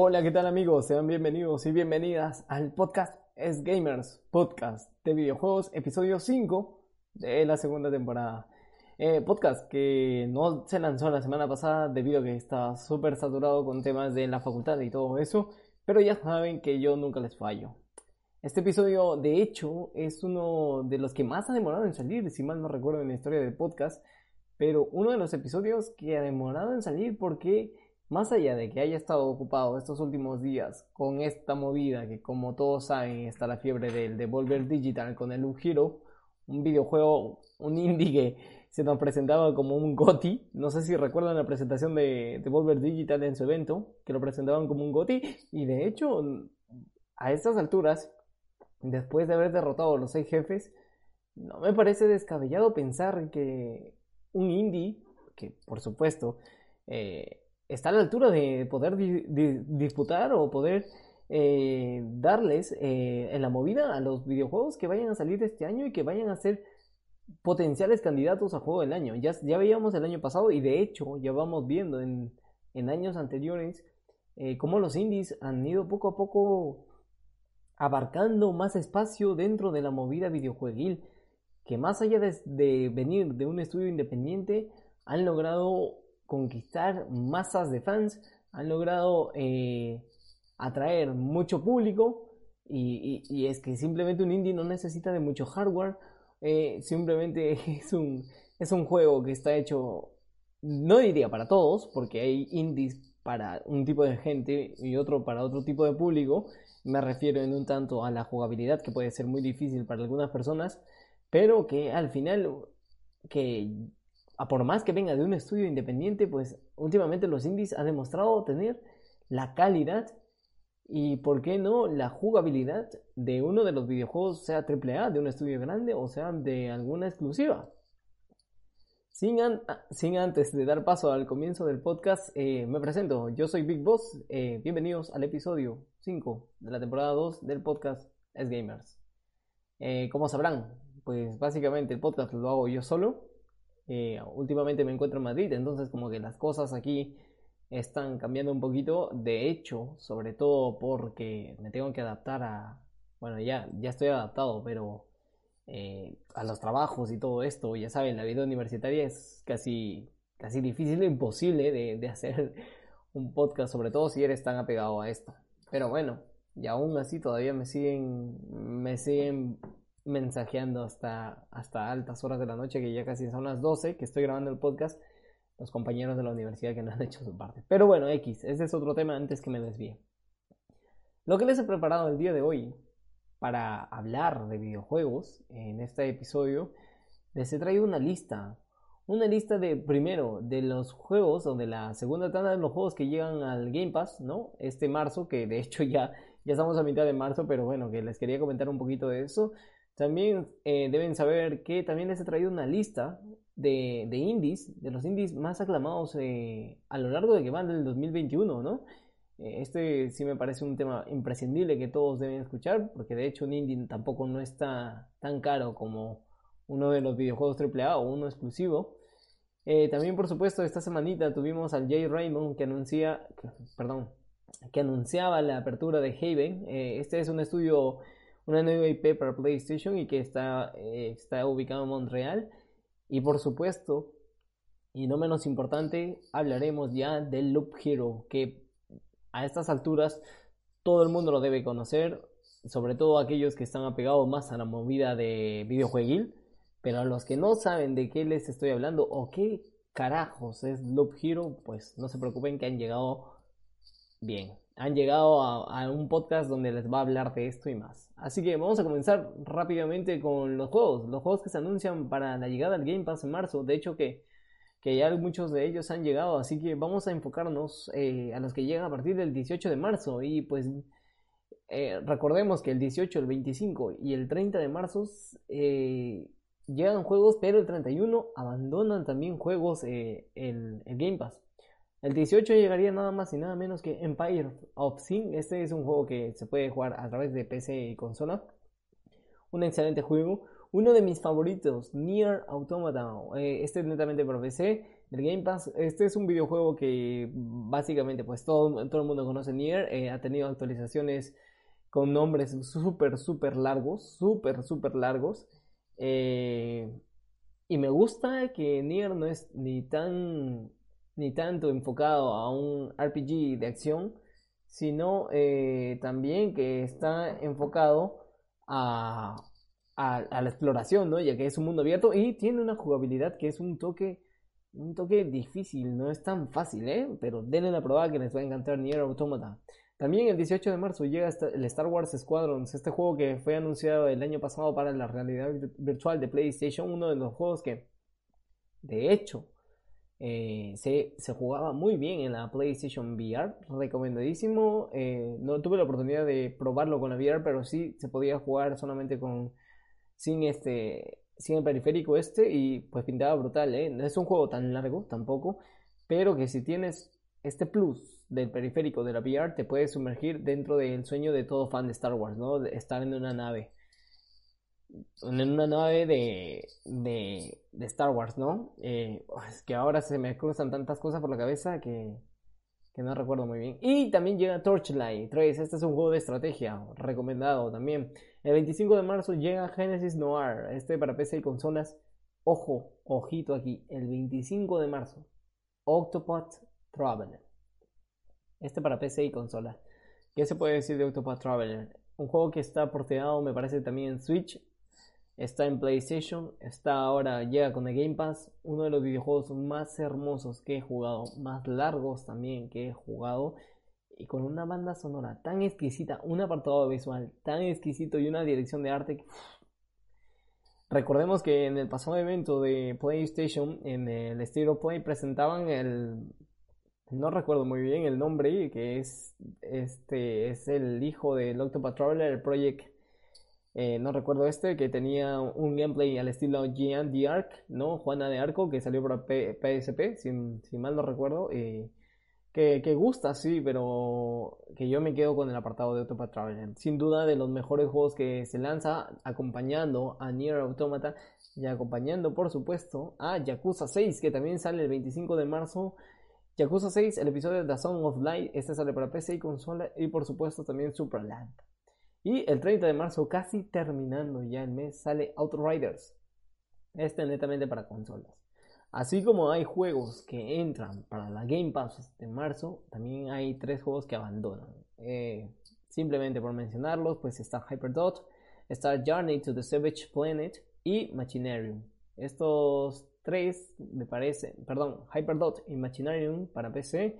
Hola, ¿qué tal amigos? Sean bienvenidos y bienvenidas al podcast Es Gamers, podcast de videojuegos, episodio 5 de la segunda temporada. Eh, podcast que no se lanzó la semana pasada debido a que estaba súper saturado con temas de la facultad y todo eso, pero ya saben que yo nunca les fallo. Este episodio, de hecho, es uno de los que más ha demorado en salir, si mal no recuerdo en la historia del podcast, pero uno de los episodios que ha demorado en salir porque más allá de que haya estado ocupado estos últimos días con esta movida que como todos saben está la fiebre del Devolver Digital con el Loop Hero, un videojuego, un indie que se nos presentaba como un GOTI, no sé si recuerdan la presentación de Devolver Digital en su evento, que lo presentaban como un GOTI. Y de hecho a estas alturas, después de haber derrotado a los seis jefes, no me parece descabellado pensar que un indie, que por supuesto eh, está a la altura de poder disputar o poder eh, darles eh, en la movida a los videojuegos que vayan a salir este año y que vayan a ser potenciales candidatos a juego del año. Ya, ya veíamos el año pasado y de hecho ya vamos viendo en, años anteriores eh, cómo los indies han ido poco a poco abarcando más espacio dentro de la movida videojueguil que más allá de venir de un estudio independiente han logrado conquistar masas de fans, han logrado eh, atraer mucho público y, es que simplemente un indie no necesita de mucho hardware, eh, simplemente es un, es un juego que está hecho, no diría para todos, porque hay indies para un tipo de gente y otro para otro tipo de público, me refiero en un tanto a la jugabilidad que puede ser muy difícil para algunas personas, pero que al final que a por más que venga de un estudio independiente, pues últimamente los indies han demostrado tener la calidad y, ¿por qué no?, la jugabilidad de uno de los videojuegos, sea AAA, de un estudio grande o sea de alguna exclusiva. Sin, antes de dar paso al comienzo del podcast, eh, me presento. Yo soy Big Boss. Eh, bienvenidos al episodio 5 de la temporada 2 del podcast Es Gamers. Eh, como sabrán, pues básicamente el podcast lo hago yo solo. Eh, últimamente me encuentro en Madrid, entonces como que las cosas aquí están cambiando un poquito. De hecho, sobre todo porque me tengo que adaptar a... Bueno, ya, ya estoy adaptado, pero eh, a los trabajos y todo esto, ya saben, la vida universitaria es casi, casi difícil e imposible de, de hacer un podcast, sobre todo si eres tan apegado a esto. Pero bueno, y aún así todavía me siguen, me siguen mensajeando hasta, hasta altas horas de la noche, que ya casi son las 12 que estoy grabando el podcast, los compañeros de la universidad que no han hecho su parte. Pero bueno, X, ese es otro tema antes que me desvíe. Lo que les he preparado el día de hoy para hablar de videojuegos en este episodio, les he traído una lista. Una lista de, primero, de los juegos o de la segunda tanda de los juegos que llegan al Game Pass, ¿no? Este marzo, que de hecho ya, ya estamos a mitad de marzo, pero bueno, que les quería comentar un poquito de eso. También eh, deben saber que también les he traído una lista de, indies, de los indies más aclamados eh, a lo largo de que van del 2021, ¿no? Eh, este sí me parece un tema imprescindible que todos deben escuchar, porque de hecho un indie tampoco no está tan caro como uno de los videojuegos AAA o uno exclusivo. también, por supuesto, esta semanita tuvimos al Jay Raymond que anuncia, perdón, que anunciaba la apertura de Haven. este es un estudio una nueva IP para PlayStation y que está, eh, está ubicado en Montreal. Y por supuesto, y no menos importante, hablaremos ya del Loop Hero, que a estas alturas todo el mundo lo debe conocer, sobre todo aquellos que están apegados más a la movida de videojueguil, pero a los que no saben de qué les estoy hablando o qué carajos es Loop Hero, pues no se preocupen que han llegado bien han llegado a, un podcast donde les va a hablar de esto y más. Así que vamos a comenzar rápidamente con los juegos. Los juegos que se anuncian para la llegada al Game Pass en marzo. De hecho que, que ya muchos de ellos han llegado. Así que vamos a enfocarnos eh, a los que llegan a partir del 18 de marzo. Y pues eh, recordemos que el 18, el 25 y el 30 de marzo eh, llegan juegos, pero el 31 abandonan también juegos el Game Pass. El 18 llegaría nada más y nada menos que Empire of Sin. Este es un juego que se puede jugar a través de PC y consola. Un excelente juego. Uno de mis favoritos, Nier Automata. Eh, este es netamente para PC. del Game Pass. Este es un videojuego que básicamente pues todo, todo el mundo conoce Nier, eh, ha tenido actualizaciones con nombres súper, súper largos, súper, súper largos. Eh, y me gusta que Nier no es ni tan ni tanto enfocado a un RPG de acción, sino eh, también que está enfocado a, a, la exploración, ¿no? Ya que es un mundo abierto y tiene una jugabilidad que es un toque, un toque difícil, no es tan fácil, ¿eh? Pero denle la prueba que les va a encantar Nier Automata. También el 18 de marzo llega el Star Wars Squadrons, este juego que fue anunciado el año pasado para la realidad virtual de PlayStation, uno de los juegos que, de hecho, eh, se, se, jugaba muy bien en la PlayStation VR, recomendadísimo. Eh, no tuve la oportunidad de probarlo con la VR, pero sí se podía jugar solamente con sin este sin el periférico este y pues pintaba brutal, ¿eh? No es un juego tan largo tampoco, pero que si tienes este plus del periférico de la VR te puedes sumergir dentro del sueño de todo fan de Star Wars, ¿no? De estar en una nave en una nave de, de, de Star Wars, ¿no? Eh, es que ahora se me cruzan tantas cosas por la cabeza que, que no recuerdo muy bien. Y también llega Torchlight 3, este es un juego de estrategia, recomendado también. El 25 de marzo llega Genesis Noir, este para PC y consolas. Ojo, ojito aquí, el 25 de marzo, Octopath Traveler. Este para PC y consolas. ¿Qué se puede decir de Octopath Traveler? Un juego que está porteado, me parece, también en Switch está en PlayStation, está ahora, llega con el Game Pass, uno de los videojuegos más hermosos que he jugado, más largos también que he jugado, y con una banda sonora tan exquisita, un apartado visual tan exquisito y una dirección de arte. Recordemos que en el pasado evento de PlayStation, en el Stereo Play, presentaban el. No recuerdo muy bien el nombre, que es este es el hijo del Octopath Traveler, el Project eh, no recuerdo este, que tenía un gameplay al estilo Gian the Arc, ¿no? Juana de Arco, que salió por PSP, si, mal no recuerdo. Eh, que, gusta, sí, pero que yo me quedo con el apartado de Octopath Traveler. Sin duda de los mejores juegos que se lanza acompañando a Nier Automata y acompañando, por supuesto, a Yakuza 6, que también sale el 25 de marzo. Yakuza 6, el episodio de The Song of Light, este sale para PC y consola y por supuesto también Superland. Y el 30 de marzo, casi terminando ya el mes, sale Outriders. Este netamente para consolas. Así como hay juegos que entran para la Game Pass de marzo, también hay tres juegos que abandonan. Eh, simplemente por mencionarlos, pues está Hyperdot, está Journey to the Savage Planet y Machinarium. Estos tres, me parece, perdón, Hyperdot y Machinarium para PC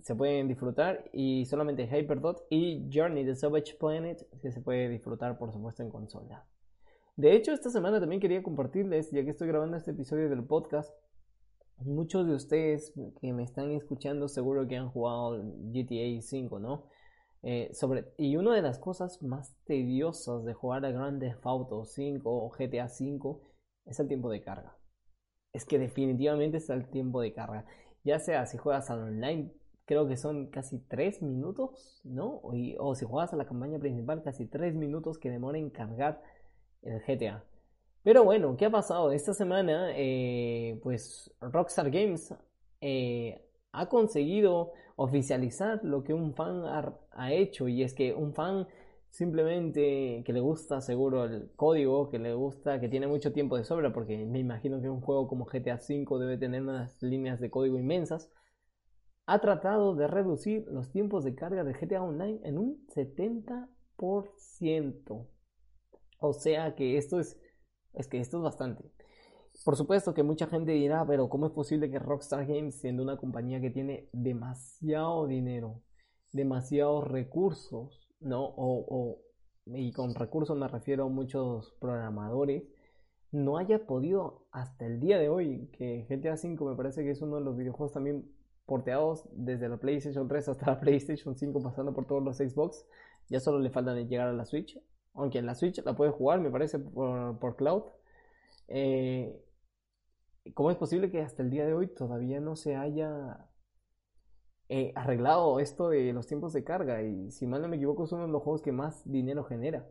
se pueden disfrutar y solamente Hyperdot y Journey the Savage Planet que se puede disfrutar por supuesto en consola. De hecho, esta semana también quería compartirles, ya que estoy grabando este episodio del podcast, muchos de ustedes que me están escuchando seguro que han jugado GTA 5, ¿no? Eh, sobre, y una de las cosas más tediosas de jugar a Grand Theft Auto 5 o GTA 5 es el tiempo de carga. Es que definitivamente es el tiempo de carga. Ya sea si juegas al online creo que son casi 3 minutos, ¿no? O, si juegas a la campaña principal, casi 3 minutos que demora en cargar el GTA. Pero bueno, ¿qué ha pasado? Esta semana, eh, pues Rockstar Games eh, ha conseguido oficializar lo que un fan ha, hecho y es que un fan simplemente que le gusta seguro el código, que le gusta, que tiene mucho tiempo de sobra, porque me imagino que un juego como GTA V debe tener unas líneas de código inmensas ha tratado de reducir los tiempos de carga de GTA Online en un 70%. O sea que esto es, es que esto es bastante. Por supuesto que mucha gente dirá, pero ¿cómo es posible que Rockstar Games, siendo una compañía que tiene demasiado dinero, demasiados recursos, ¿no? O, y con recursos me refiero a muchos programadores, no haya podido hasta el día de hoy, que GTA V me parece que es uno de los videojuegos también desde la PlayStation 3 hasta la PlayStation 5 pasando por todos los Xbox. Ya solo le falta llegar a la Switch. Aunque en la Switch la puede jugar, me parece, por, cloud. Eh, ¿Cómo es posible que hasta el día de hoy todavía no se haya eh, arreglado esto de los tiempos de carga? Y si mal no me equivoco, es uno de los juegos que más dinero genera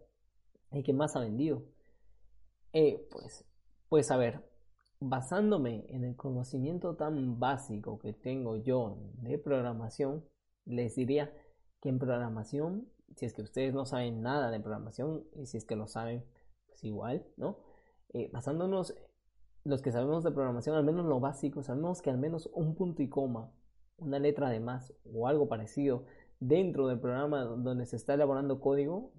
y que más ha vendido. Eh, pues, pues a ver, basándome en el conocimiento tan básico que tengo yo de programación, les diría que en programación, si es que ustedes no saben nada de programación, y si es que lo saben, pues igual, ¿no? Eh, basándonos, los que sabemos de programación, al menos lo básico, sabemos que al menos un punto y coma, una letra de más o algo parecido dentro del programa donde se está elaborando código,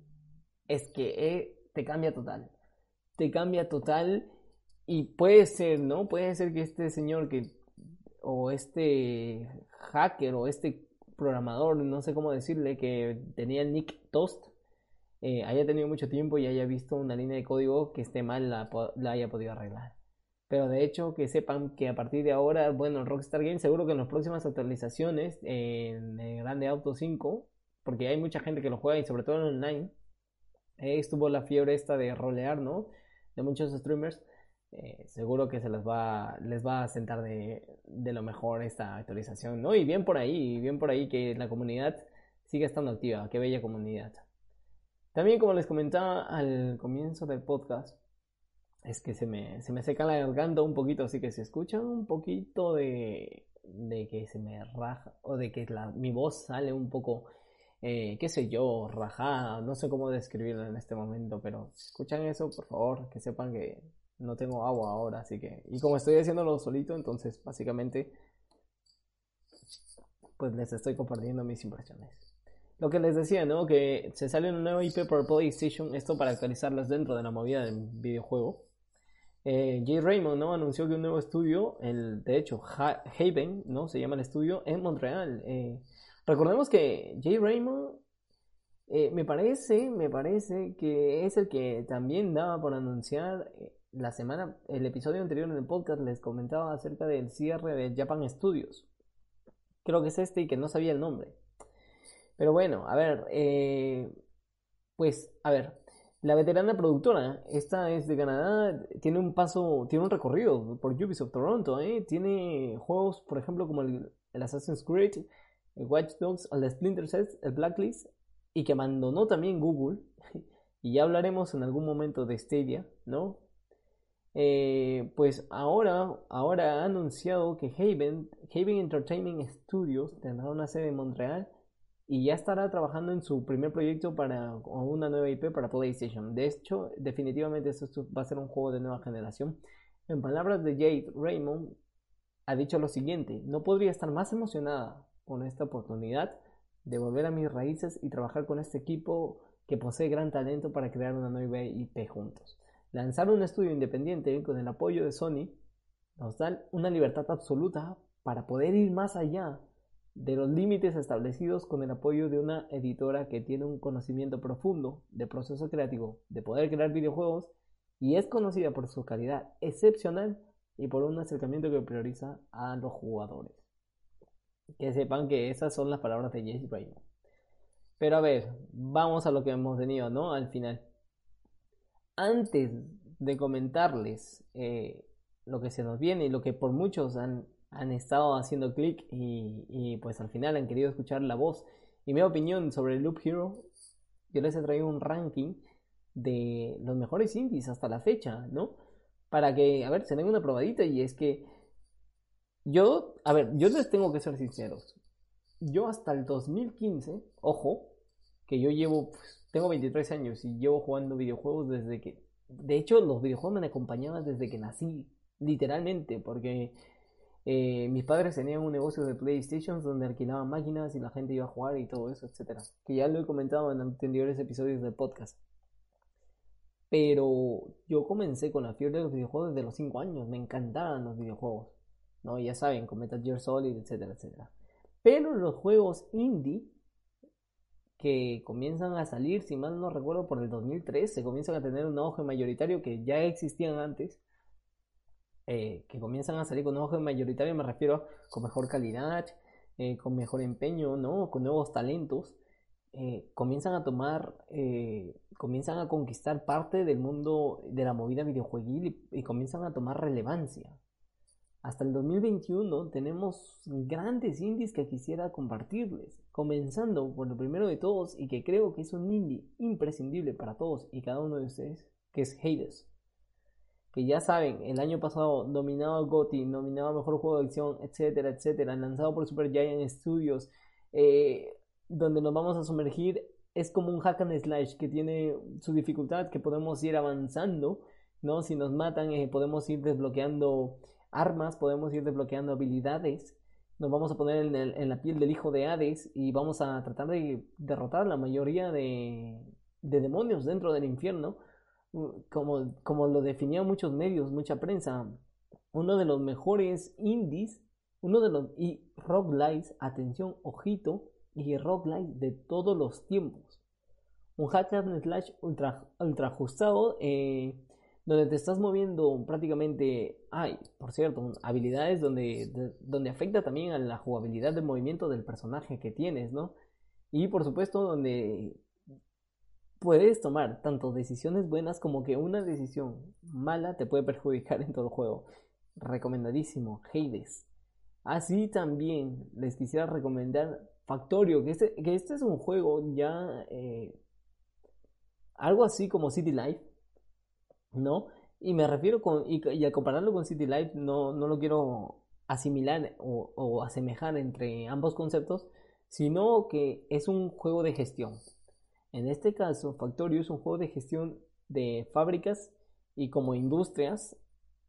es que eh, te cambia total. Te cambia total y puede ser, ¿no? Puede ser que este señor que, o este hacker o este programador, no sé cómo decirle, que tenía nick Toast, eh, haya tenido mucho tiempo y haya visto una línea de código que esté mal, la, la, haya podido arreglar. Pero de hecho, que sepan que a partir de ahora, bueno, Rockstar Games seguro que en las próximas actualizaciones, en el Grande Auto 5, porque hay mucha gente que lo juega y sobre todo en online, eh, estuvo la fiebre esta de rolear, ¿no? De muchos streamers. Eh, seguro que se les va, les va a sentar de, de, lo mejor esta actualización, ¿no? Y bien por ahí, bien por ahí que la comunidad siga estando activa, qué bella comunidad. También como les comentaba al comienzo del podcast, es que se me, se me seca la garganta un poquito, así que si escuchan un poquito de, de que se me raja, o de que la, mi voz sale un poco, eh, qué sé yo, rajada, no sé cómo describirlo en este momento, pero si escuchan eso, por favor, que sepan que no tengo agua ahora, así que... Y como estoy haciéndolo solito, entonces básicamente pues les estoy compartiendo mis impresiones. Lo que les decía, ¿no? Que se sale una nueva IP por PlayStation, esto para actualizarlas dentro de la movida del videojuego. Eh, Jay Raymond, ¿no? Anunció que un nuevo estudio, el, de hecho, Haven, ¿no? Se llama el estudio, en Montreal. Eh, recordemos que Jay Raymond eh, me parece, me parece que es el que también daba por anunciar la semana, el episodio anterior en el podcast les comentaba acerca del cierre de Japan Studios. Creo que es este y que no sabía el nombre. Pero bueno, a ver, eh, pues, a ver, la veterana productora, esta es de Canadá, tiene un paso, tiene un recorrido por Ubisoft Toronto, ¿eh? Tiene juegos, por ejemplo, como el, Assassin's Creed, el Watch Dogs, el Splinter Cell, el Blacklist, y que abandonó también Google. Y ya hablaremos en algún momento de Stadia, ¿no? Eh, pues ahora, ahora ha anunciado que Haven, Haven Entertainment Studios tendrá una sede en Montreal y ya estará trabajando en su primer proyecto para una nueva IP para PlayStation. De hecho, definitivamente esto va a ser un juego de nueva generación. En palabras de Jade Raymond, ha dicho lo siguiente, no podría estar más emocionada con esta oportunidad de volver a mis raíces y trabajar con este equipo que posee gran talento para crear una nueva IP juntos. Lanzar un estudio independiente con el apoyo de Sony nos da una libertad absoluta para poder ir más allá de los límites establecidos con el apoyo de una editora que tiene un conocimiento profundo de proceso creativo, de poder crear videojuegos y es conocida por su calidad excepcional y por un acercamiento que prioriza a los jugadores. Que sepan que esas son las palabras de Jesse Raymond. Pero a ver, vamos a lo que hemos tenido, ¿no? Al final antes de comentarles eh, lo que se nos viene y lo que por muchos han, estado haciendo clic y, pues al final han querido escuchar la voz y mi opinión sobre Loop Hero, yo les he traído un ranking de los mejores indies hasta la fecha, ¿no? Para que, a ver, se den una probadita y es que yo, a ver, yo les tengo que ser sinceros. Yo hasta el 2015, ojo, que yo llevo pues, tengo 23 años y llevo jugando videojuegos desde que... De hecho, los videojuegos me acompañaban desde que nací, literalmente, porque eh, mis padres tenían un negocio de PlayStation donde alquilaban máquinas y la gente iba a jugar y todo eso, etcétera. Que ya lo he comentado en anteriores episodios del podcast. Pero yo comencé con la fiebre de los videojuegos desde los 5 años. Me encantaban los videojuegos. ¿no? Ya saben, con Metal Gear Solid, etcétera, etcétera. Pero los juegos indie que comienzan a salir, si mal no recuerdo, por el 2003, se comienzan a tener un auge mayoritario que ya existían antes, eh, que comienzan a salir con un auge mayoritario, me refiero con mejor calidad, eh, con mejor empeño, ¿no? con nuevos talentos, eh, comienzan a tomar, comienzan a conquistar parte del mundo de la movida videojueguil y comienzan a tomar relevancia. Hasta el 2021 tenemos grandes indies que quisiera compartirles, comenzando por el primero de todos y que creo que es un indie imprescindible para todos y cada uno de ustedes, que es Hades. que ya saben, el año pasado nominado al GOTY, nominado a Mejor Juego de Acción, etcétera, etcétera, lanzado por Super Giant Studios, eh, donde nos vamos a sumergir, es como un hack and slash que tiene su dificultad, que podemos ir avanzando, ¿no? Si nos matan, eh, podemos ir desbloqueando armas, podemos ir desbloqueando habilidades, nos vamos a poner en, la piel del hijo de Hades y vamos a tratar de derrotar la mayoría de, de demonios dentro del infierno como, lo definían muchos medios, mucha prensa, uno de los mejores indies, uno de los y roguelites, atención, ojito, y roguelite de todos los tiempos. Un hack slash ultra, ultra ajustado, eh, donde te estás moviendo prácticamente, hay, por cierto, habilidades donde, donde afecta también a la jugabilidad de movimiento del personaje que tienes, ¿no? Y por supuesto, donde puedes tomar tanto decisiones buenas como que una decisión mala te puede perjudicar en todo el juego. Recomendadísimo, Hades. Así también les quisiera recomendar Factorio, que este, que este es un juego ya eh, algo así como City Life, ¿no? Y me refiero con, y, al compararlo con City Life, no, no lo quiero asimilar o, o asemejar entre ambos conceptos, sino que es un juego de gestión. En este caso, Factorio es un juego de gestión de fábricas y como industrias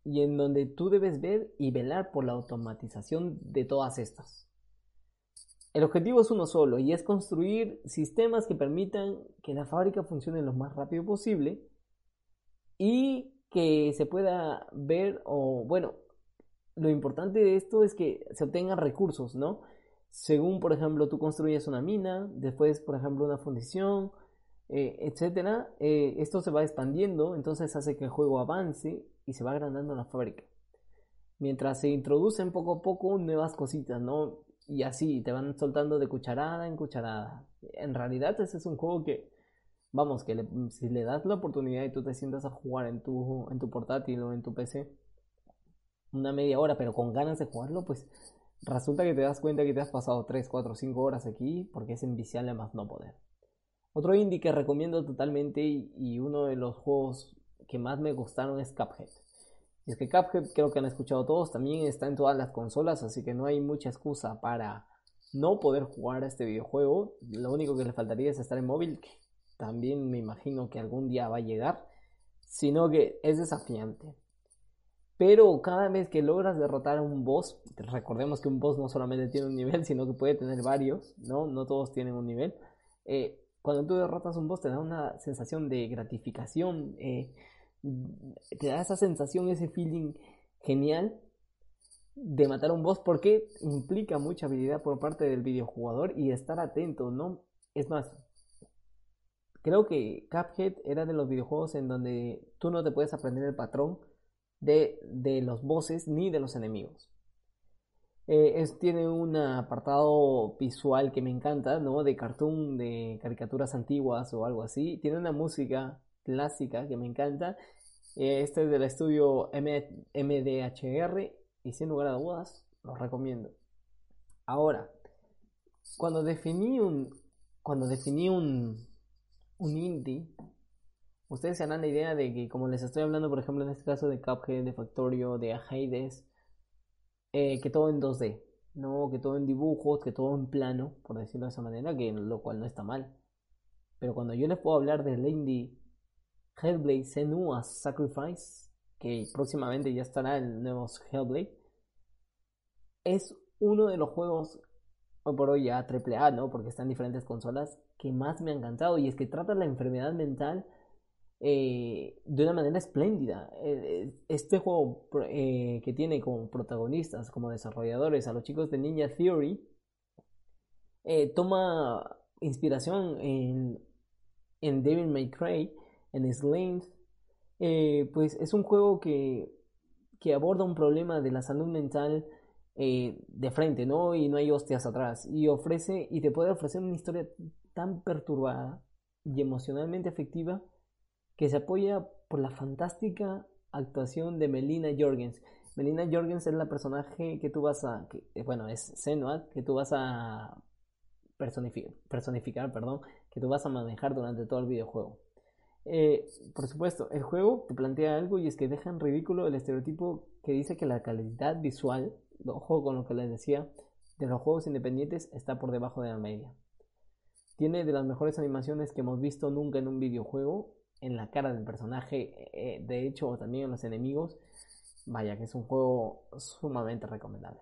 y en donde tú debes ver y velar por la automatización de todas estas. El objetivo es uno solo y es construir sistemas que permitan que la fábrica funcione lo más rápido posible y que se pueda ver o bueno, lo importante de esto es que se obtengan recursos, ¿no? según, por ejemplo, tú construyes una mina, después, por ejemplo, una fundición, eh, etcétera, eh, esto se va expandiendo, entonces hace que el juego avance y se va agrandando la fábrica. Mientras se introducen poco a poco nuevas cositas, ¿no? Y así te van soltando de cucharada en cucharada. En realidad, ese es un juego que, vamos, que si le das la oportunidad y tú te sientas a jugar en tu, en tu portátil o en tu PC una media hora, pero con ganas de jugarlo, pues resulta que te das cuenta que te has pasado 3, 4, 5 horas aquí porque es enviciable más no poder. Otro indie que recomiendo totalmente y, uno de los juegos que más me gustaron es Cuphead. Y es que Cuphead creo que han escuchado todos, también está en todas las consolas, así que no hay mucha excusa para no poder jugar a este videojuego. Lo único que le faltaría es estar en móvil, también me imagino que algún día va a llegar, sino que es desafiante. Pero cada vez que logras derrotar a un boss, recordemos que un boss no solamente tiene un nivel, sino que puede tener varios, ¿no? No todos tienen un nivel. Eh, cuando tú derrotas un boss te da una sensación de gratificación, eh, te da esa sensación, ese feeling genial de matar a un boss porque implica mucha habilidad por parte del videojugador y estar atento, ¿no? Es más, creo que Cuphead era de los videojuegos en donde tú no te puedes aprender el patrón de, de los bosses ni de los enemigos. Eh, tiene un apartado visual que me encanta, ¿no? De cartoon, de caricaturas antiguas o algo así. Tiene una música clásica que me encanta. Eh, este es del estudio MDHR y sin lugar a dudas lo recomiendo. Ahora, cuando definí un, cuando definí un, un indie, ustedes se dan la idea de que como les estoy hablando, por ejemplo, en este caso de Cuphead, de Factorio, de Hades, eh, que todo en 2D, ¿no? Que todo en dibujos, que todo en plano, por decirlo de esa manera, que lo cual no está mal. Pero cuando yo les puedo hablar del indie Hellblade Senua's Sacrifice, que próximamente ya estará el nuevo Hellblade, es uno de los juegos, hoy por hoy ya AAA, ¿no? Porque están en diferentes consolas, que más me han encantado. Y es que trata la enfermedad mental eh, de una manera espléndida. Eh, este juego eh, que tiene como protagonistas, como desarrolladores a los chicos de Ninja Theory, toma inspiración en, en David May en Slaves. pues es un juego que, que aborda un problema de la salud mental de frente, ¿no? Y no hay hostias atrás. Y ofrece, y te puede ofrecer una historia tan perturbada y emocionalmente efectiva que se apoya por la fantástica actuación de Melina Jorgens. Melina Jorgens es la personaje que tú vas a, eh, bueno, es Senua, que tú vas a personificar, perdón, que tú vas a manejar durante todo el videojuego. Eh, por supuesto, el juego te plantea algo y es que dejan ridículo el estereotipo que dice que la calidad visual, ojo con lo que les decía, de los juegos independientes está por debajo de la media. Tiene de las mejores animaciones que hemos visto nunca en un videojuego, en la cara del personaje, eh, de hecho también en los enemigos. Vaya que es un juego sumamente recomendable.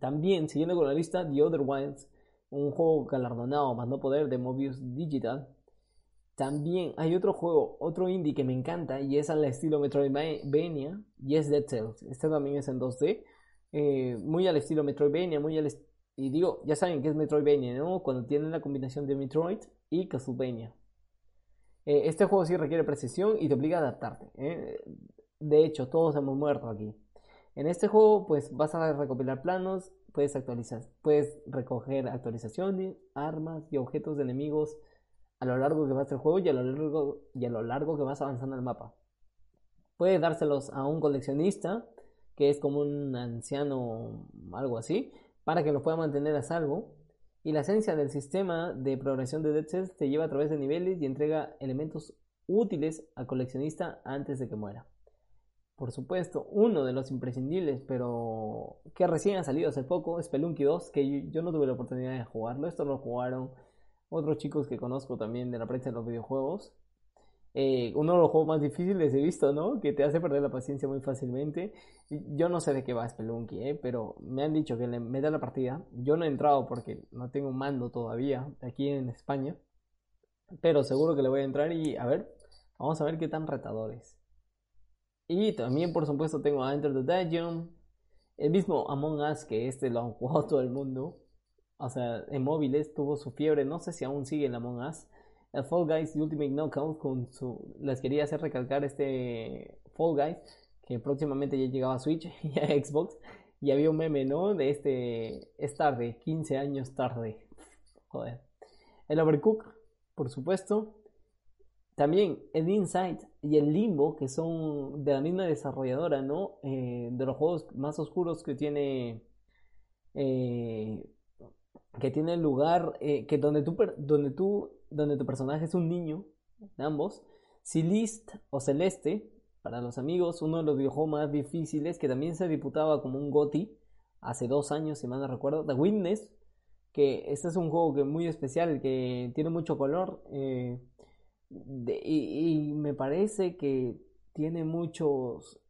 También, siguiendo con la lista, The Other Wilds, un juego galardonado más no poder de Mobius Digital, también hay otro juego, otro indie que me encanta y es al estilo Metroidvania y es Dead Cells. Este también es en 2D, eh, muy al estilo Metroidvania, muy al y digo, ya saben que es Metroidvania, ¿no? Cuando tienen la combinación de Metroid y Castlevania. Eh, este juego sí requiere precisión y te obliga a adaptarte. ¿eh? De hecho, todos hemos muerto aquí. En este juego, pues vas a recopilar planos, puedes actualizar, puedes recoger actualizaciones, armas y objetos de enemigos a lo largo que va el juego y a lo largo, y a lo largo que vas avanzando el mapa. Puedes dárselos a un coleccionista, que es como un anciano, algo así, para que lo pueda mantener a salvo. Y la esencia del sistema de progresión de Dead Cells te lleva a través de niveles y entrega elementos útiles al coleccionista antes de que muera. Por supuesto, uno de los imprescindibles, pero que recién ha salido hace poco, es Spelunky 2, que yo no tuve la oportunidad de jugarlo. Esto lo jugaron otros chicos que conozco también de la prensa de los videojuegos. Eh, uno de los juegos más difíciles he visto, ¿no? Que te hace perder la paciencia muy fácilmente. Yo no sé de qué va Spelunky, ¿eh? Pero me han dicho que le da la partida. Yo no he entrado porque no tengo mando todavía aquí en España. Pero seguro que le voy a entrar y a ver, vamos a ver qué tan retadores. Y también, por supuesto, tengo a Enter the Dungeon. El mismo Among Us, que este lo han jugado todo el mundo o sea, en móviles tuvo su fiebre, no sé si aún sigue en Among Us. El Fall Guys Ultimate Knockout con su, les quería hacer recalcar este Fall Guys que próximamente ya llegaba a Switch y a Xbox y había un meme, ¿no? De este es tarde, 15 años tarde. Joder. El Overcook, por supuesto. También el Inside y el Limbo, que son de la misma desarrolladora, ¿no? Eh, de los juegos más oscuros que tiene eh, que tiene lugar, eh, que donde tú, donde tú, donde tu personaje es un niño, ambos, Celeste o Celeste, para los amigos, uno de los videojuegos más difíciles, que también se diputaba como un GOTI hace dos años, si mal no recuerdo, The Witness, que este es un juego que muy especial, que tiene mucho color, eh, y, y me parece que tiene muchos,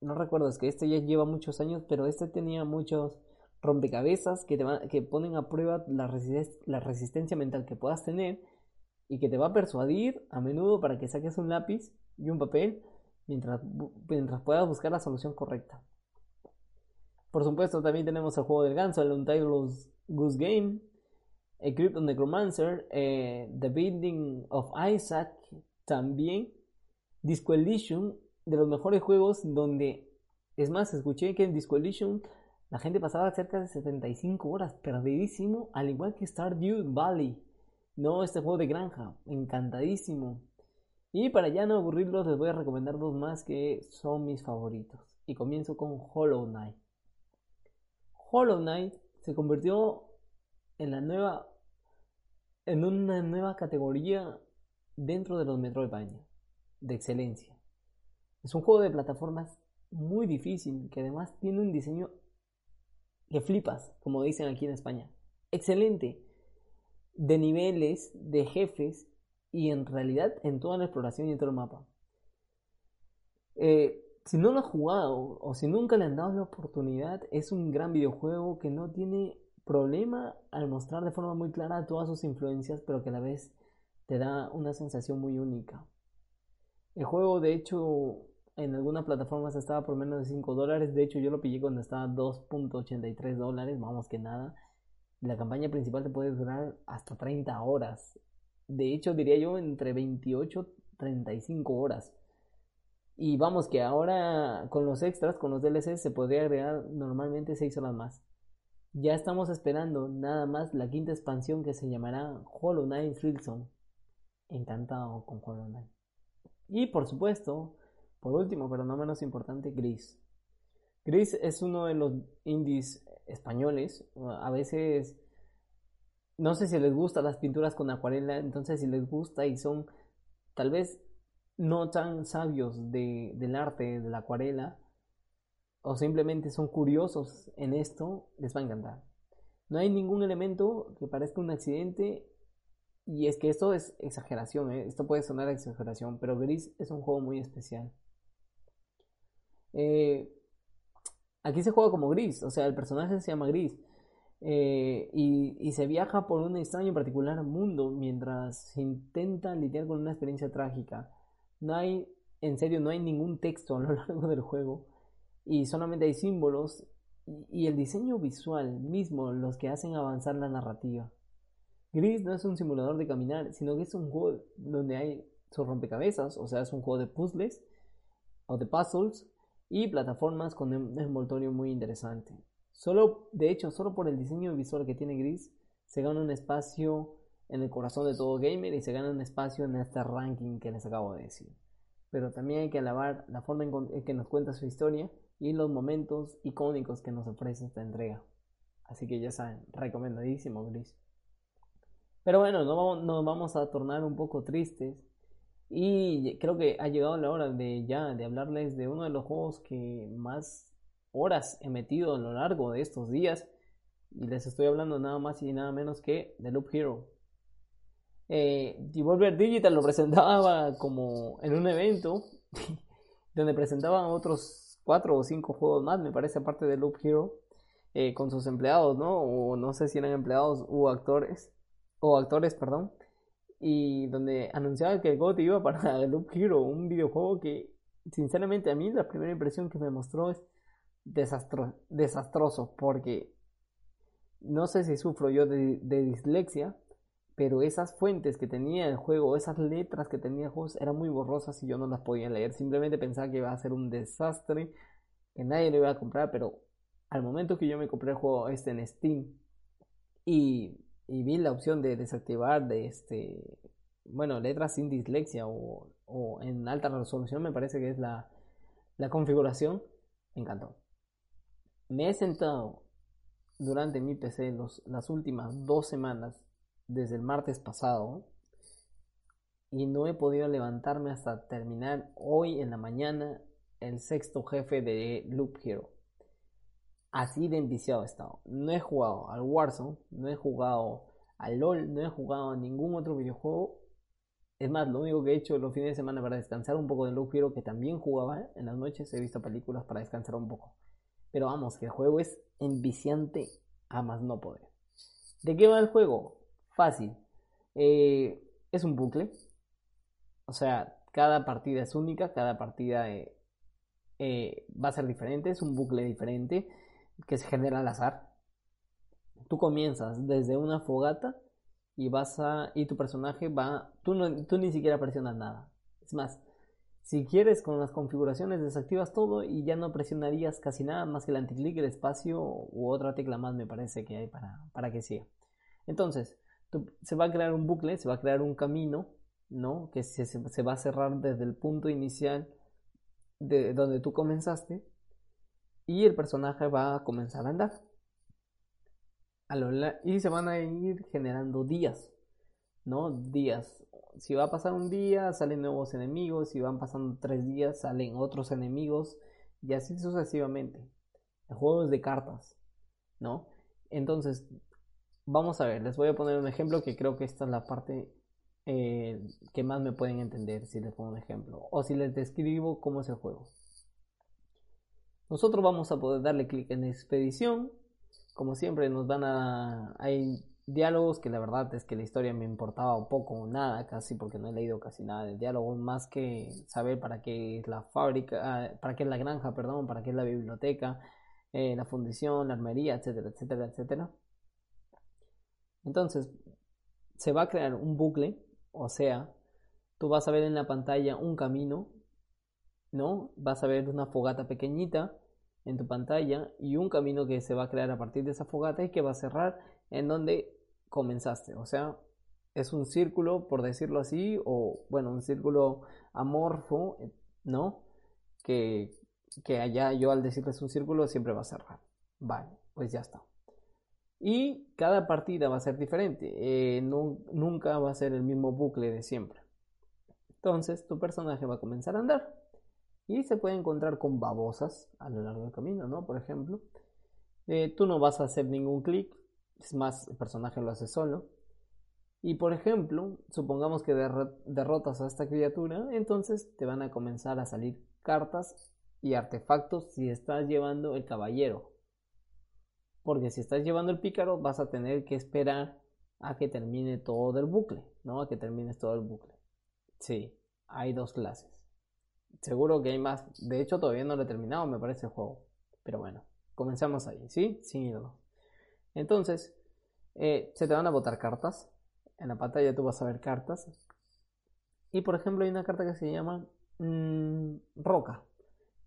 no recuerdo, es que este ya lleva muchos años, pero este tenía muchos rompecabezas que, te que ponen a prueba la, la resistencia mental que puedas tener y que te va a persuadir a menudo para que saques un lápiz y un papel mientras, mientras puedas buscar la solución correcta. Por supuesto, también tenemos el juego del ganso, el Untitled Goose Game, el Crypto Necromancer, eh, The Building of Isaac, también Disco Elysium, de los mejores juegos donde, es más, escuché que en Disco Elysium la gente pasaba cerca de 75 horas, perdidísimo, al igual que Stardew Valley. No este juego de granja, encantadísimo. Y para ya no aburrirlos, les voy a recomendar dos más que son mis favoritos. Y comienzo con Hollow Knight. Hollow Knight se convirtió en la nueva en una nueva categoría dentro de los Metroidvania de excelencia. Es un juego de plataformas muy difícil que además tiene un diseño que flipas, como dicen aquí en España. Excelente. De niveles, de jefes y en realidad en toda la exploración y en todo el mapa. Eh, si no lo has jugado o si nunca le han dado la oportunidad, es un gran videojuego que no tiene problema al mostrar de forma muy clara todas sus influencias, pero que a la vez te da una sensación muy única. El juego, de hecho, en algunas plataformas estaba por menos de 5 dólares. De hecho, yo lo pillé cuando estaba 2.83 dólares, vamos que nada. La campaña principal te puede durar hasta 30 horas. De hecho, diría yo entre 28 y 35 horas. Y vamos que ahora con los extras, con los DLCs, se podría agregar normalmente 6 horas más. Ya estamos esperando nada más la quinta expansión que se llamará Hollow Knight Freezone. Encantado con Hollow Knight. Y por supuesto, por último, pero no menos importante, Gris. Gris es uno de los indies españoles. A veces, no sé si les gustan las pinturas con acuarela, entonces si les gusta y son tal vez no tan sabios de, del arte, de la acuarela, o simplemente son curiosos en esto, les va a encantar. No hay ningún elemento que parezca un accidente. Y es que esto es exageración, ¿eh? esto puede sonar exageración, pero Gris es un juego muy especial. Eh, aquí se juega como Gris, o sea, el personaje se llama Gris. Eh, y, y, se viaja por un extraño y particular mundo mientras se intenta lidiar con una experiencia trágica. No hay, en serio, no hay ningún texto a lo largo del juego y solamente hay símbolos y el diseño visual mismo los que hacen avanzar la narrativa. Gris no es un simulador de caminar, sino que es un juego donde hay su rompecabezas, o sea, es un juego de puzzles o de puzzles y plataformas con un envoltorio muy interesante. Solo, de hecho, solo por el diseño visual que tiene Gris, se gana un espacio en el corazón de todo gamer y se gana un espacio en este ranking que les acabo de decir. Pero también hay que alabar la forma en que nos cuenta su historia y los momentos icónicos que nos ofrece esta entrega. Así que ya saben, recomendadísimo Gris. Pero bueno, no nos vamos a tornar un poco tristes. Y creo que ha llegado la hora de ya de hablarles de uno de los juegos que más horas he metido a lo largo de estos días. Y les estoy hablando nada más y nada menos que de Loop Hero. Eh, Devolver Digital lo presentaba como en un evento donde presentaban otros cuatro o cinco juegos más, me parece, aparte de Loop Hero, eh, con sus empleados, ¿no? O no sé si eran empleados o actores, o actores, perdón, y donde anunciaba que el GOT iba para Loop Hero, un videojuego que, sinceramente, a mí la primera impresión que me mostró es desastro desastroso, porque no sé si sufro yo de dislexia, pero esas fuentes que tenía el juego, esas letras que tenía el juego, eran muy borrosas y yo no las podía leer. Simplemente pensaba que iba a ser un desastre, que nadie lo iba a comprar, pero al momento que yo me compré el juego este en Steam y, vi la opción de desactivar de este, bueno, letras sin dislexia o, en alta resolución, me parece que es la, la configuración, me encantó. Me he sentado durante mi PC los, las últimas dos semanas desde el martes pasado y no he podido levantarme hasta terminar hoy en la mañana el sexto jefe de Loop Hero. Así de enviciado he estado. No he jugado al Warzone, no he jugado al LOL, no he jugado a ningún otro videojuego. Es más, lo único que he hecho los fines de semana para descansar un poco de Loop Hero, que también jugaba en las noches, he visto películas para descansar un poco. Pero vamos, que el juego es enviciante a más no poder. ¿De qué va el juego? Fácil. Eh, es un bucle. O sea, cada partida es única, cada partida eh, eh, va a ser diferente, es un bucle diferente que se genera al azar. Tú comienzas desde una fogata y vas a y tu personaje va tú no, tú ni siquiera presionas nada. Es más, si quieres con las configuraciones desactivas todo y ya no presionarías casi nada más que el anticlick, el espacio u otra tecla más me parece que hay para, para que siga. Entonces, se va a crear un bucle, se va a crear un camino, ¿no? Que se, se va a cerrar desde el punto inicial de donde tú comenzaste y el personaje va a comenzar a andar. y se van a ir generando días, ¿no? Días. Si va a pasar un día, salen nuevos enemigos. Si van pasando tres días, salen otros enemigos. Y así sucesivamente. El juego es de cartas, ¿no? Entonces, Vamos a ver, les voy a poner un ejemplo que creo que esta es la parte eh, que más me pueden entender si les pongo un ejemplo. O si les describo cómo es el juego. Nosotros vamos a poder darle clic en expedición. Como siempre nos van a... Hay diálogos que la verdad es que la historia me importaba poco o nada casi porque no he leído casi nada de diálogo más que saber para qué es la fábrica, ah, para qué es la granja, perdón, para qué es la biblioteca, eh, la fundición, la armería, etcétera, etcétera, etcétera. Entonces, se va a crear un bucle, o sea, tú vas a ver en la pantalla un camino, ¿no? Vas a ver una fogata pequeñita en tu pantalla y un camino que se va a crear a partir de esa fogata y que va a cerrar en donde comenzaste. O sea, es un círculo, por decirlo así, o bueno, un círculo amorfo, ¿no? Que, que allá yo al decirles un círculo siempre va a cerrar. Vale, pues ya está. Y cada partida va a ser diferente. Eh, nunca va a ser el mismo bucle de siempre. Entonces tu personaje va a comenzar a andar y se puede encontrar con babosas a lo largo del camino, ¿no? Por ejemplo, eh, tú no vas a hacer ningún clic, es más, el personaje lo hace solo. Y por ejemplo, supongamos que derrotas a esta criatura, entonces te van a comenzar a salir cartas y artefactos si estás llevando el caballero. Porque si estás llevando el pícaro vas a tener que esperar a que termine todo el bucle, ¿no? A que termines todo el bucle. Sí, hay dos clases. Seguro que hay más. De hecho, todavía no lo he terminado, me parece el juego. Pero bueno, comenzamos ahí, ¿sí? Sin irnos. Entonces, eh, se te van a botar cartas. En la pantalla tú vas a ver cartas. Y por ejemplo, hay una carta que se llama mm, Roca.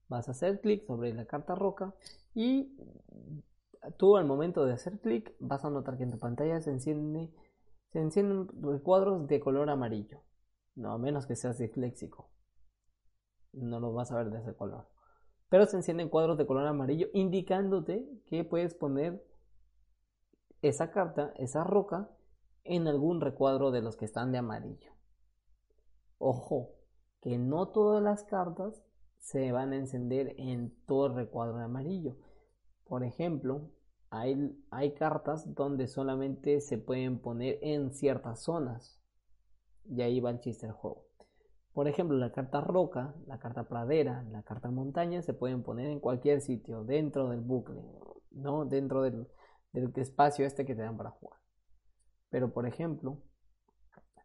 Vas a hacer clic sobre la carta Roca y tú al momento de hacer clic vas a notar que en tu pantalla se enciende se encienden cuadros de color amarillo. No, a menos que seas disléxico. No lo vas a ver de ese color. Pero se encienden cuadros de color amarillo indicándote que puedes poner esa carta, esa roca, en algún recuadro de los que están de amarillo. Ojo, que no todas las cartas se van a encender en todo el recuadro de amarillo. Por ejemplo, hay, hay cartas donde solamente se pueden poner en ciertas zonas. Y ahí va el chiste del juego. Por ejemplo, la carta roca, la carta pradera, la carta montaña se pueden poner en cualquier sitio, dentro del bucle, ¿no? Dentro del, espacio este que te dan para jugar. Pero por ejemplo,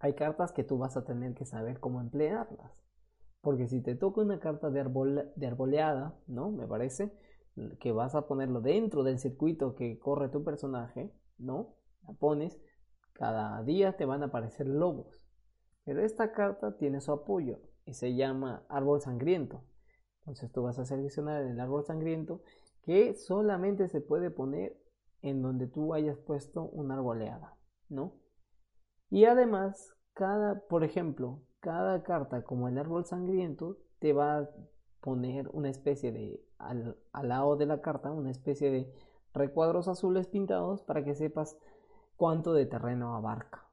hay cartas que tú vas a tener que saber cómo emplearlas. Porque si te toca una carta de, de arboleada, ¿no? Me parece que vas a ponerlo dentro del circuito que corre tu personaje, ¿no? La pones, cada día te van a aparecer lobos. Pero esta carta tiene su apoyo y se llama árbol sangriento. Entonces tú vas a seleccionar el árbol sangriento que solamente se puede poner en donde tú hayas puesto una arboleada, ¿no? Y además, cada, por ejemplo, cada carta como el árbol sangriento te va a poner una especie de, al, al lado de la carta, una especie de recuadros azules pintados para que sepas cuánto de terreno abarca.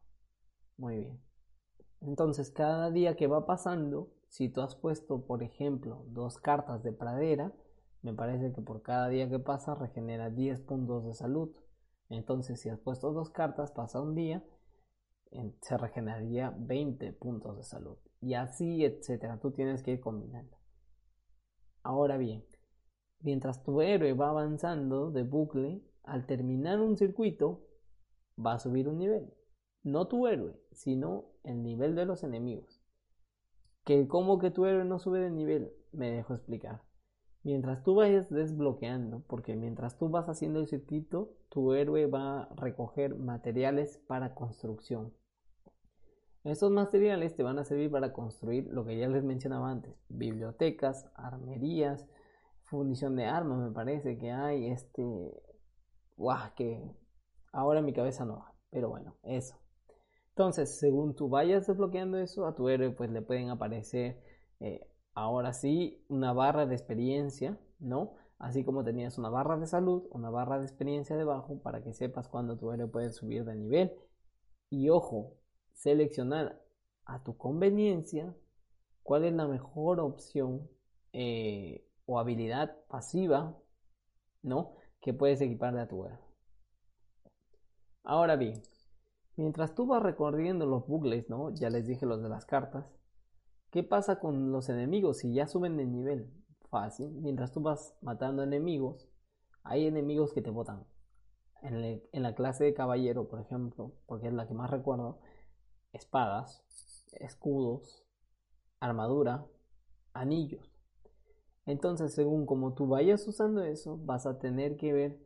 Muy bien. Entonces, cada día que va pasando, si tú has puesto, por ejemplo, dos cartas de pradera, me parece que por cada día que pasa regenera 10 puntos de salud. Entonces, si has puesto dos cartas, pasa un día, se regeneraría 20 puntos de salud. Y así, etcétera. Tú tienes que ir combinando. Ahora bien, mientras tu héroe va avanzando de bucle, al terminar un circuito, va a subir un nivel. No tu héroe, sino el nivel de los enemigos. Que como que tu héroe no sube de nivel, me dejo explicar. Mientras tú vayas desbloqueando, porque mientras tú vas haciendo el circuito, tu héroe va a recoger materiales para construcción. Estos materiales te van a servir para construir lo que ya les mencionaba antes, bibliotecas, armerías, fundición de armas, me parece que hay este, guau, que ahora en mi cabeza no va, pero bueno, eso. Entonces, según tú vayas desbloqueando eso, a tu héroe pues le pueden aparecer eh, ahora sí una barra de experiencia, ¿no? Así como tenías una barra de salud, una barra de experiencia debajo para que sepas cuándo tu héroe puede subir de nivel. Y ojo, seleccionar a tu conveniencia cuál es la mejor opción eh, o habilidad pasiva, ¿no? Que puedes equiparle a tu héroe. Ahora bien, Mientras tú vas recorriendo los bucles, ¿no? Ya les dije los de las cartas. ¿Qué pasa con los enemigos si ya suben de nivel? Fácil. Mientras tú vas matando enemigos, hay enemigos que te botan. En, la clase de caballero, por ejemplo, porque es la que más recuerdo, espadas, escudos, armadura, anillos. Entonces, según como tú vayas usando eso, vas a tener que ver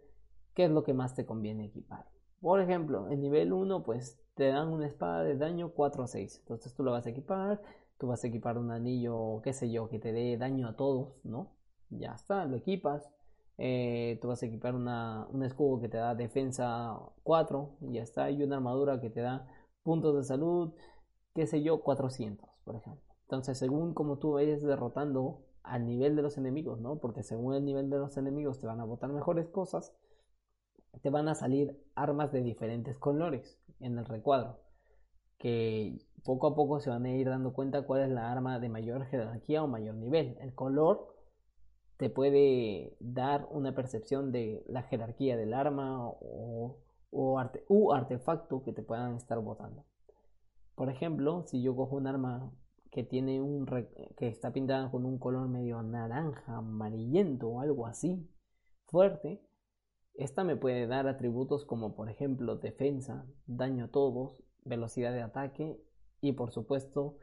qué es lo que más te conviene equipar. Por ejemplo, en nivel 1 pues te dan una espada de daño 4 a 6. Entonces tú lo vas a equipar, tú vas a equipar un anillo, qué sé yo, que te dé daño a todos, ¿no? Ya está, lo equipas. Eh, tú vas a equipar una, un escudo que te da defensa 4, y ya está, y una armadura que te da puntos de salud, qué sé yo, 400, por ejemplo. Entonces, según como tú vayas derrotando al nivel de los enemigos, ¿no? Porque según el nivel de los enemigos te van a botar mejores cosas te van a salir armas de diferentes colores en el recuadro. Que poco a poco se van a ir dando cuenta cuál es la arma de mayor jerarquía o mayor nivel. El color te puede dar una percepción de la jerarquía del arma o, arte, u artefacto que te puedan estar botando. Por ejemplo, si yo cojo un arma que tiene un que está pintada con un color medio naranja, amarillento o algo así, fuerte, esta me puede dar atributos como por ejemplo defensa, daño a todos, velocidad de ataque y por supuesto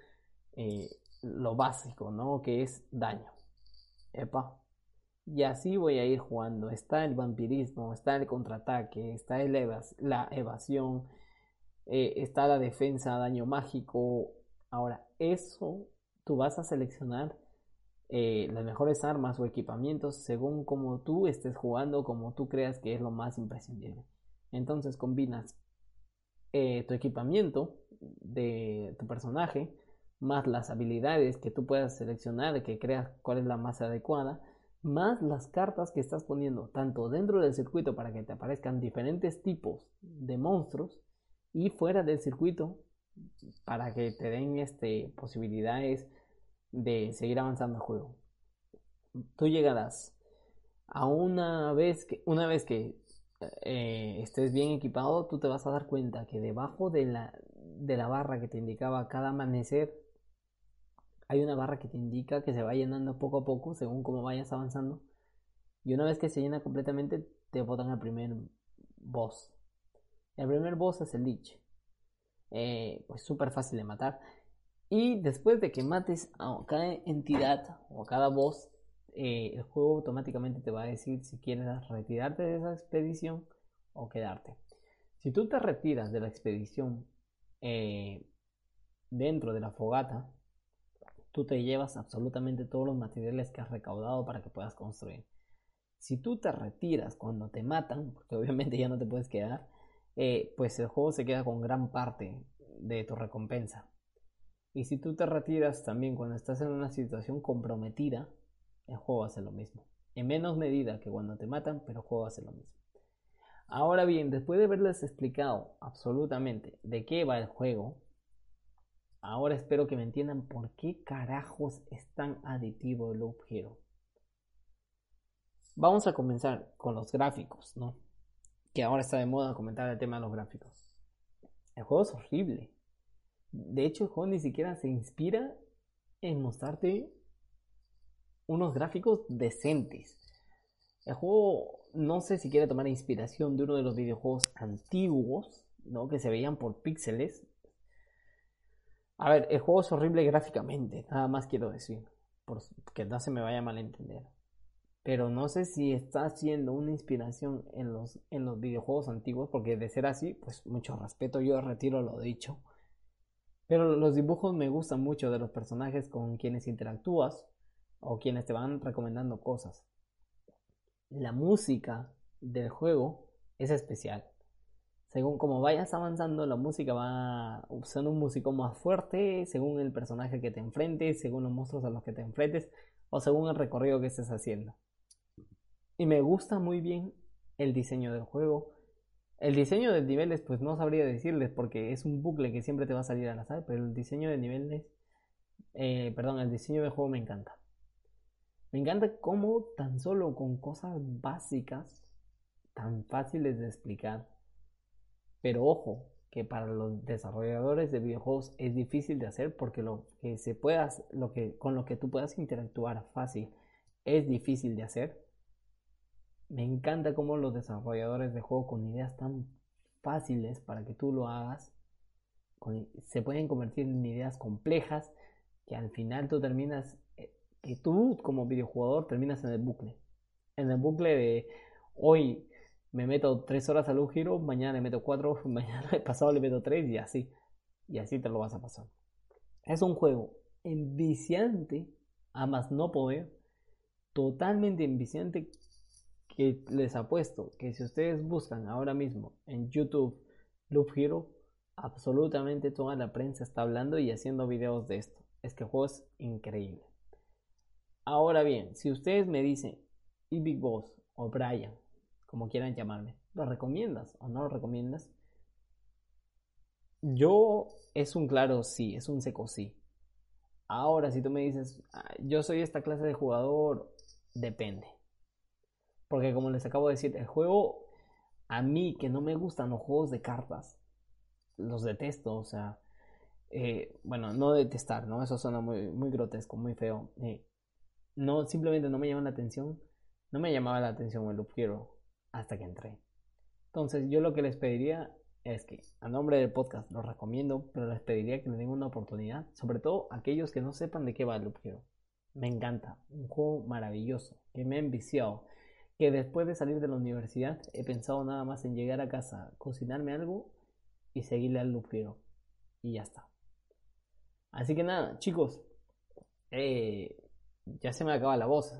eh, lo básico, ¿no? Que es daño. Epa. Y así voy a ir jugando. Está el vampirismo, está el contraataque, está la evasión, eh, está la defensa, daño mágico. Ahora, eso tú vas a seleccionar eh, las mejores armas o equipamientos según como tú estés jugando, como tú creas que es lo más imprescindible. Entonces combinas eh, tu equipamiento de tu personaje más las habilidades que tú puedas seleccionar, que creas cuál es la más adecuada más las cartas que estás poniendo tanto dentro del circuito para que te aparezcan diferentes tipos de monstruos y fuera del circuito para que te den este, posibilidades de seguir avanzando el juego. Tú llegarás a una vez que, una vez que eh, estés bien equipado, tú te vas a dar cuenta que debajo de la, de la barra que te indicaba cada amanecer hay una barra que te indica que se va llenando poco a poco según cómo vayas avanzando. Y una vez que se llena completamente, te botan al primer boss. El primer boss es el Lich. Eh, pues súper fácil de matar. Y después de que mates a cada entidad o a cada boss, eh, el juego automáticamente te va a decir si quieres retirarte de esa expedición o quedarte. Si tú te retiras de la expedición eh, dentro de la fogata, tú te llevas absolutamente todos los materiales que has recaudado para que puedas construir. Si tú te retiras cuando te matan, porque obviamente ya no te puedes quedar, eh, pues el juego se queda con gran parte de tu recompensa. Y si tú te retiras también cuando estás en una situación comprometida, el juego hace lo mismo. En menos medida que cuando te matan, pero el juego hace lo mismo. Ahora bien, después de haberles explicado absolutamente de qué va el juego, Ahora espero que me entiendan por qué carajos es tan aditivo el Loop Hero. Vamos a comenzar con los gráficos, ¿no? Que ahora está de moda comentar el tema de los gráficos. El juego es horrible. De hecho, el juego ni siquiera se inspira en mostrarte unos gráficos decentes. El juego no sé si quiere tomar inspiración de uno de los videojuegos antiguos, ¿no? Que se veían por píxeles, a ver, el juego es horrible gráficamente, nada más quiero decir, que no se me vaya a malentender. Pero no sé si está haciendo una inspiración en los, en los videojuegos antiguos, porque de ser así, pues mucho respeto, yo retiro lo dicho. Pero los dibujos me gustan mucho de los personajes con quienes interactúas o quienes te van recomendando cosas. La música del juego es especial según como vayas avanzando, la música va usando un músico más fuerte, según el personaje que te enfrentes, según los monstruos a los que te enfrentes, o según el recorrido que estés haciendo. Y me gusta muy bien el diseño del juego. El diseño de niveles, pues no sabría decirles porque es un bucle que siempre te va a salir al azar, pero el diseño de niveles, eh, perdón, el diseño del juego me encanta. Me encanta cómo tan solo con cosas básicas, tan fáciles de explicar, pero ojo, que para los desarrolladores de videojuegos es difícil de hacer porque lo que se pueda, lo que, con lo que tú puedas interactuar fácil es difícil de hacer. Me encanta cómo los desarrolladores de juegos con ideas tan fáciles para que tú lo hagas se pueden convertir en ideas complejas que al final tú terminas, eh, que tú como videojugador terminas en el bucle. En el bucle de hoy me meto 3 horas al un giro, mañana le meto 4, mañana pasado le meto 3 y así. Y así te lo vas a pasar. Es un juego enviciante, a más no poder, totalmente enviciante que les apuesto que si ustedes buscan ahora mismo en YouTube Loop Hero, absolutamente toda la prensa está hablando y haciendo videos de esto. Es que el juego es increíble. Ahora bien, si ustedes me dicen, y Big Boss o Brian, como quieran llamarme. ¿Lo recomiendas o no lo recomiendas? yo es un claro sí, es un seco sí. Ahora, si tú me dices, ah, yo soy esta clase de jugador, depende. Porque como les acabo de decir, el juego, a mí que no me gustan los juegos de cartas, los detesto, o sea, eh, bueno, no detestar, ¿no? Eso suena muy, muy grotesco, muy feo. Eh, no, simplemente no me llama la atención, no me llamaba la atención el Loop Hero hasta que entré. Entonces, yo lo que les pediría es que, a nombre del podcast, lo recomiendo, pero les pediría que le den una oportunidad, sobre todo aquellos que no sepan de qué va Loop Hero. Me encanta, un juego maravilloso, que me ha enviciado, que después de salir de la universidad he pensado nada más en llegar a casa, cocinarme algo y seguirle al Loop Hero. Y ya está. Así que nada, chicos, eh, ya se me acaba la voz.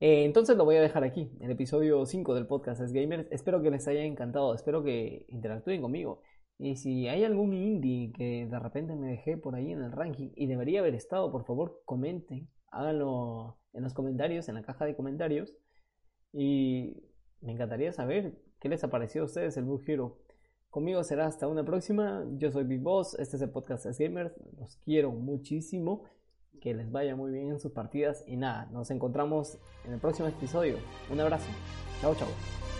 Eh, entonces lo voy a dejar aquí, el episodio 5 del podcast Es Gamers. Espero que les haya encantado, espero que interactúen conmigo. Y si hay algún indie que de repente me dejé por ahí en el ranking y debería haber estado, por favor comenten, háganlo en los comentarios, en la caja de comentarios. Y me encantaría saber qué les ha parecido a ustedes el Blue Hero. Conmigo será hasta una próxima. Yo soy Big Boss, este es el podcast Es Gamers. Los quiero muchísimo que les vaya muy bien en sus partidas y nada, nos encontramos en el próximo episodio. Un abrazo. Chao, chao.